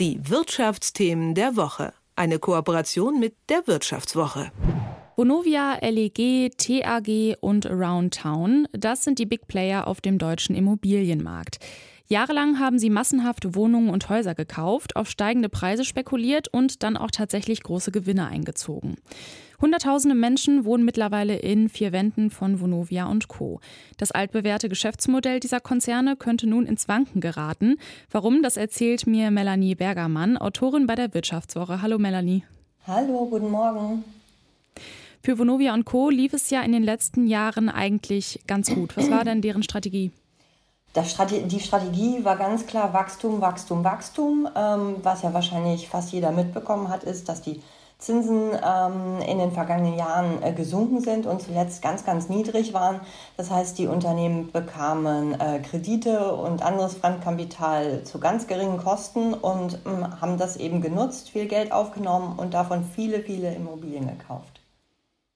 Die Wirtschaftsthemen der Woche. Eine Kooperation mit der Wirtschaftswoche. Vonovia, LEG, TAG und Around Town, das sind die Big Player auf dem deutschen Immobilienmarkt. Jahrelang haben sie massenhaft Wohnungen und Häuser gekauft, auf steigende Preise spekuliert und dann auch tatsächlich große Gewinne eingezogen. Hunderttausende Menschen wohnen mittlerweile in vier Wänden von Vonovia und Co. Das altbewährte Geschäftsmodell dieser Konzerne könnte nun ins Wanken geraten. Warum, das erzählt mir Melanie Bergermann, Autorin bei der Wirtschaftswoche. Hallo Melanie. Hallo, guten Morgen. Für Vonovia und Co. lief es ja in den letzten Jahren eigentlich ganz gut. Was war denn deren Strategie? Strate die Strategie war ganz klar Wachstum, Wachstum, Wachstum. Ähm, was ja wahrscheinlich fast jeder mitbekommen hat, ist, dass die Zinsen ähm, in den vergangenen Jahren äh, gesunken sind und zuletzt ganz, ganz niedrig waren. Das heißt, die Unternehmen bekamen äh, Kredite und anderes Fremdkapital zu ganz geringen Kosten und ähm, haben das eben genutzt, viel Geld aufgenommen und davon viele, viele Immobilien gekauft.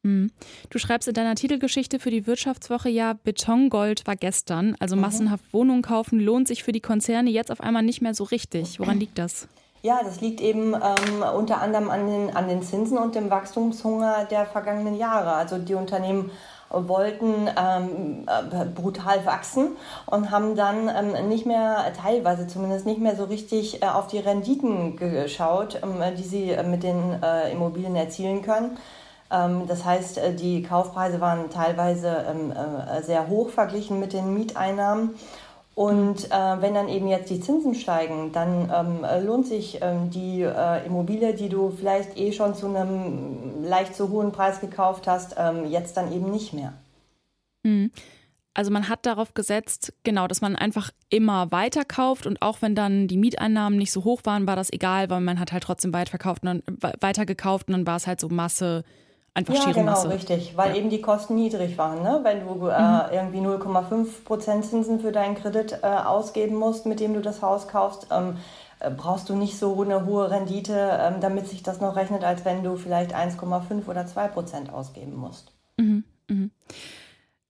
Hm. Du schreibst in deiner Titelgeschichte für die Wirtschaftswoche ja, Betongold war gestern. Also mhm. massenhaft Wohnungen kaufen lohnt sich für die Konzerne jetzt auf einmal nicht mehr so richtig. Woran liegt das? Ja, das liegt eben ähm, unter anderem an den, an den Zinsen und dem Wachstumshunger der vergangenen Jahre. Also die Unternehmen wollten ähm, äh, brutal wachsen und haben dann ähm, nicht mehr, teilweise zumindest nicht mehr so richtig äh, auf die Renditen geschaut, ähm, die sie äh, mit den äh, Immobilien erzielen können. Ähm, das heißt, äh, die Kaufpreise waren teilweise ähm, äh, sehr hoch verglichen mit den Mieteinnahmen. Und äh, wenn dann eben jetzt die Zinsen steigen, dann ähm, lohnt sich die Immobilie, die du vielleicht eh schon zu einem leicht zu hohen Preis gekauft hast, jetzt dann eben nicht mehr. Mhm. Also man hat darauf gesetzt, genau, dass man einfach immer weiter kauft und auch wenn dann die Mieteinnahmen nicht so hoch waren, war das egal, weil man hat halt trotzdem weit verkauft und dann, weiter gekauft und dann war es halt so Masse einfach ja, schiere genau, Masse. richtig, weil ja. eben die Kosten niedrig waren. Ne? Wenn du äh, mhm. irgendwie 0,5 Prozent Zinsen für deinen Kredit äh, ausgeben musst, mit dem du das Haus kaufst, ähm, äh, brauchst du nicht so eine hohe Rendite, ähm, damit sich das noch rechnet, als wenn du vielleicht 1,5 oder 2 Prozent ausgeben musst. Mhm. Mhm.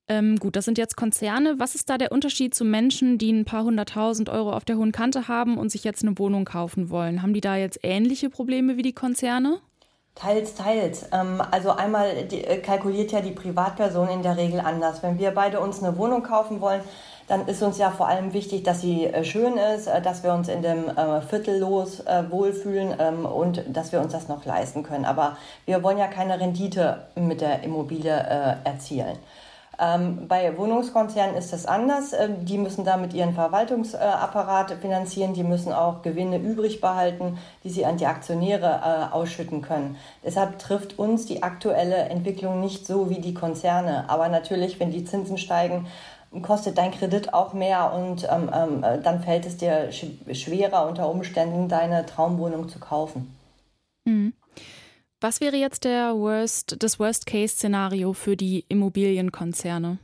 Ähm, gut, das sind jetzt Konzerne. Was ist da der Unterschied zu Menschen, die ein paar hunderttausend Euro auf der hohen Kante haben und sich jetzt eine Wohnung kaufen wollen? Haben die da jetzt ähnliche Probleme wie die Konzerne? Teils, teils. Ähm, also einmal äh, kalkuliert ja die Privatperson in der Regel anders. Wenn wir beide uns eine Wohnung kaufen wollen, dann ist uns ja vor allem wichtig, dass sie äh, schön ist, äh, dass wir uns in dem Viertel los wohlfühlen ähm, und dass wir uns das noch leisten können. Aber wir wollen ja keine Rendite mit der Immobilie erzielen. Ähm, bei Wohnungskonzernen ist das anders. Ähm, die müssen damit ihren Verwaltungsapparat finanzieren, die müssen auch Gewinne übrig behalten, die sie an die Aktionäre äh, ausschütten können. Deshalb trifft uns die aktuelle Entwicklung nicht so wie die Konzerne. Aber natürlich, wenn die Zinsen steigen, kostet dein Kredit auch mehr und ähm, ähm, äh, dann fällt es dir sch schwerer unter Umständen, deine Traumwohnung zu kaufen. Was wäre jetzt der Worst, das Worst-Case-Szenario für die Immobilienkonzerne?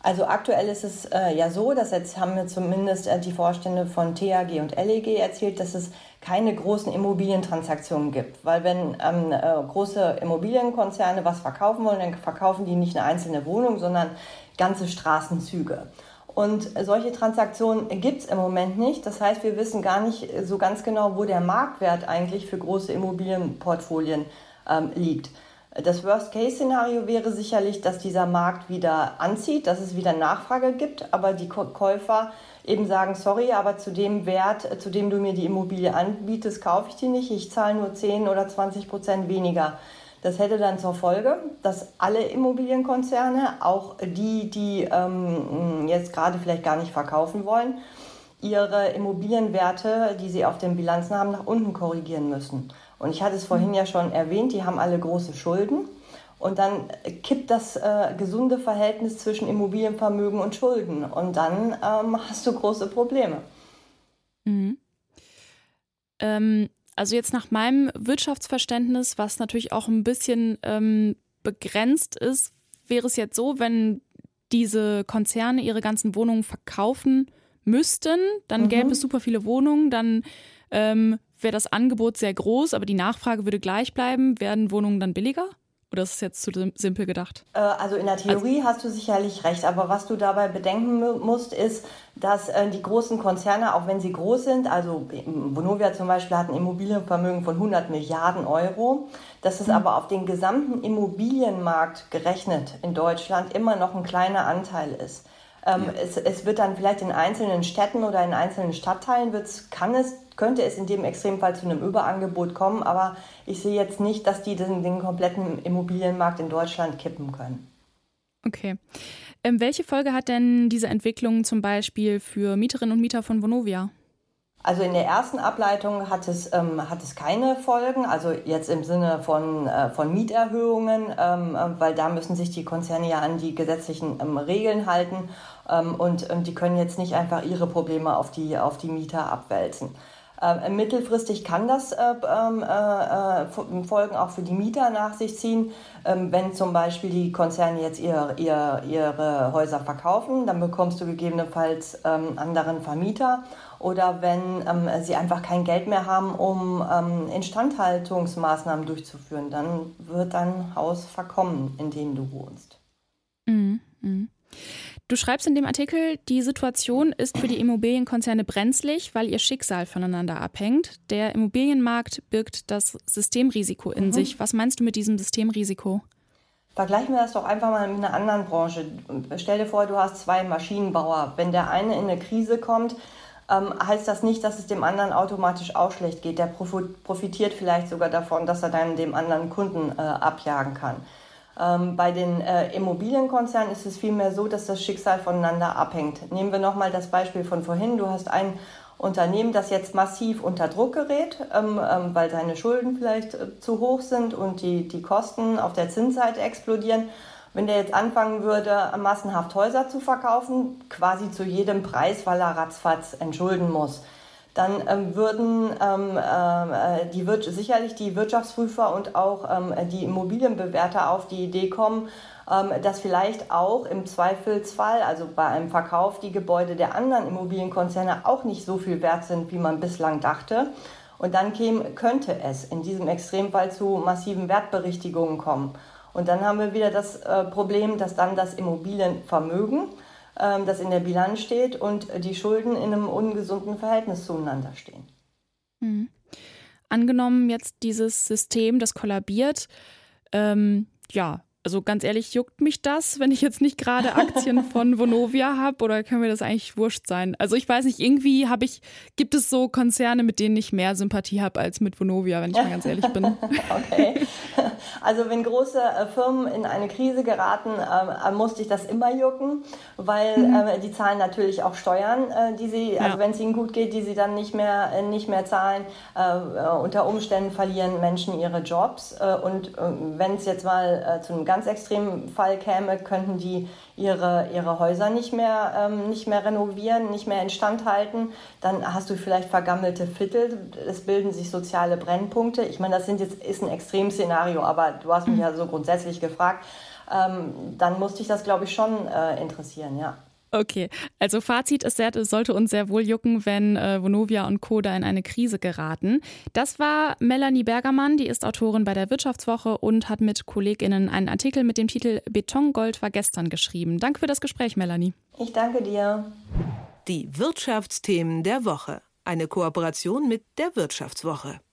Also aktuell ist es äh, ja so, dass jetzt haben mir zumindest äh, die Vorstände von TAG und LEG erzählt, dass es keine großen Immobilientransaktionen gibt. Weil wenn ähm, äh, große Immobilienkonzerne was verkaufen wollen, dann verkaufen die nicht eine einzelne Wohnung, sondern ganze Straßenzüge. Und solche Transaktionen gibt es im Moment nicht. Das heißt, wir wissen gar nicht so ganz genau, wo der Marktwert eigentlich für große Immobilienportfolien ähm, liegt. Das Worst-Case-Szenario wäre sicherlich, dass dieser Markt wieder anzieht, dass es wieder Nachfrage gibt, aber die Käufer eben sagen, sorry, aber zu dem Wert, zu dem du mir die Immobilie anbietest, kaufe ich die nicht, ich zahle nur 10 oder 20 Prozent weniger. Das hätte dann zur Folge, dass alle Immobilienkonzerne, auch die, die ähm, jetzt gerade vielleicht gar nicht verkaufen wollen, ihre Immobilienwerte, die sie auf den Bilanzen haben, nach unten korrigieren müssen. Und ich hatte es vorhin ja schon erwähnt, die haben alle große Schulden. Und dann kippt das äh, gesunde Verhältnis zwischen Immobilienvermögen und Schulden. Und dann ähm, hast du große Probleme. Mhm. Ähm, also jetzt nach meinem Wirtschaftsverständnis, was natürlich auch ein bisschen ähm, begrenzt ist, wäre es jetzt so, wenn diese Konzerne ihre ganzen Wohnungen verkaufen müssten, dann mhm. gäbe es super viele Wohnungen, dann ähm, wäre das Angebot sehr groß, aber die Nachfrage würde gleich bleiben. Werden Wohnungen dann billiger? Oder ist es jetzt zu simpel gedacht? Äh, also in der Theorie also, hast du sicherlich recht, aber was du dabei bedenken musst, ist, dass äh, die großen Konzerne, auch wenn sie groß sind, also Vonovia zum Beispiel hat ein Immobilienvermögen von 100 Milliarden Euro, dass es mhm. aber auf den gesamten Immobilienmarkt gerechnet in Deutschland immer noch ein kleiner Anteil ist. Ähm, ja. es, es, wird dann vielleicht in einzelnen Städten oder in einzelnen Stadtteilen kann es, könnte es in dem Extremfall zu einem Überangebot kommen, aber ich sehe jetzt nicht, dass die den, den kompletten Immobilienmarkt in Deutschland kippen können. Okay. Ähm, welche Folge hat denn diese Entwicklung zum Beispiel für Mieterinnen und Mieter von Vonovia? Also in der ersten Ableitung hat es, ähm, hat es keine Folgen, also jetzt im Sinne von, äh, von Mieterhöhungen, ähm, äh, weil da müssen sich die Konzerne ja an die gesetzlichen ähm, Regeln halten ähm, und, und die können jetzt nicht einfach ihre Probleme auf die, auf die Mieter abwälzen. Ähm, mittelfristig kann das äh, ähm, äh, äh, Folgen auch für die Mieter nach sich ziehen. Ähm, wenn zum Beispiel die Konzerne jetzt ihr, ihr, ihre Häuser verkaufen, dann bekommst du gegebenenfalls ähm, anderen Vermieter. Oder wenn ähm, sie einfach kein Geld mehr haben, um ähm, Instandhaltungsmaßnahmen durchzuführen, dann wird dein Haus verkommen, in dem du wohnst. Du schreibst in dem Artikel, die Situation ist für die Immobilienkonzerne brenzlig, weil ihr Schicksal voneinander abhängt. Der Immobilienmarkt birgt das Systemrisiko in mhm. sich. Was meinst du mit diesem Systemrisiko? Vergleichen wir das doch einfach mal mit einer anderen Branche. Stell dir vor, du hast zwei Maschinenbauer. Wenn der eine in eine Krise kommt, ähm, heißt das nicht, dass es dem anderen automatisch auch schlecht geht. Der profitiert vielleicht sogar davon, dass er dann dem anderen Kunden äh, abjagen kann. Ähm, bei den äh, Immobilienkonzernen ist es vielmehr so, dass das Schicksal voneinander abhängt. Nehmen wir nochmal das Beispiel von vorhin. Du hast ein Unternehmen, das jetzt massiv unter Druck gerät, ähm, ähm, weil seine Schulden vielleicht äh, zu hoch sind und die, die Kosten auf der Zinsseite explodieren. Wenn der jetzt anfangen würde, massenhaft Häuser zu verkaufen, quasi zu jedem Preis, weil er ratzfatz entschulden muss, dann ähm, würden ähm, äh, die Wir sicherlich die Wirtschaftsprüfer und auch ähm, die Immobilienbewerter auf die Idee kommen, ähm, dass vielleicht auch im Zweifelsfall, also bei einem Verkauf, die Gebäude der anderen Immobilienkonzerne auch nicht so viel wert sind, wie man bislang dachte. Und dann käme, könnte es in diesem Extremfall zu massiven Wertberichtigungen kommen. Und dann haben wir wieder das äh, Problem, dass dann das Immobilienvermögen ähm, das in der Bilanz steht und die Schulden in einem ungesunden Verhältnis zueinander stehen. Mhm. Angenommen jetzt dieses System, das kollabiert, ähm, ja, also ganz ehrlich, juckt mich das, wenn ich jetzt nicht gerade Aktien von Vonovia habe oder kann mir das eigentlich wurscht sein? Also ich weiß nicht, irgendwie habe ich, gibt es so Konzerne, mit denen ich mehr Sympathie habe als mit Vonovia, wenn ich mal ganz ehrlich bin. okay. Also wenn große äh, Firmen in eine Krise geraten, äh, äh, musste ich das immer jucken, weil mhm. äh, die zahlen natürlich auch Steuern, äh, die sie, ja. also wenn es ihnen gut geht, die sie dann nicht mehr, äh, nicht mehr zahlen. unter Umständen verlieren Menschen ihre Jobs und wenn es jetzt mal zu einem ganz extremen Fall käme, könnten die ihre, ihre Häuser nicht mehr, ähm, nicht mehr renovieren, nicht mehr instand halten. Dann hast du vielleicht vergammelte Viertel, es bilden sich soziale Brennpunkte. Ich meine, das sind jetzt, ist ein Extremszenario, aber du hast mich ja so grundsätzlich gefragt. Ähm, dann musste ich das, glaube ich, schon äh, interessieren, ja. Okay, also Fazit ist, es sollte uns sehr wohl jucken, wenn äh, Vonovia und Co. da in eine Krise geraten. Das war Melanie Bergermann, die ist Autorin bei der Wirtschaftswoche und hat mit KollegInnen einen Artikel mit dem Titel Betongold war gestern geschrieben. Danke für das Gespräch, Melanie. Ich danke dir. Die Wirtschaftsthemen der Woche. Eine Kooperation mit der Wirtschaftswoche.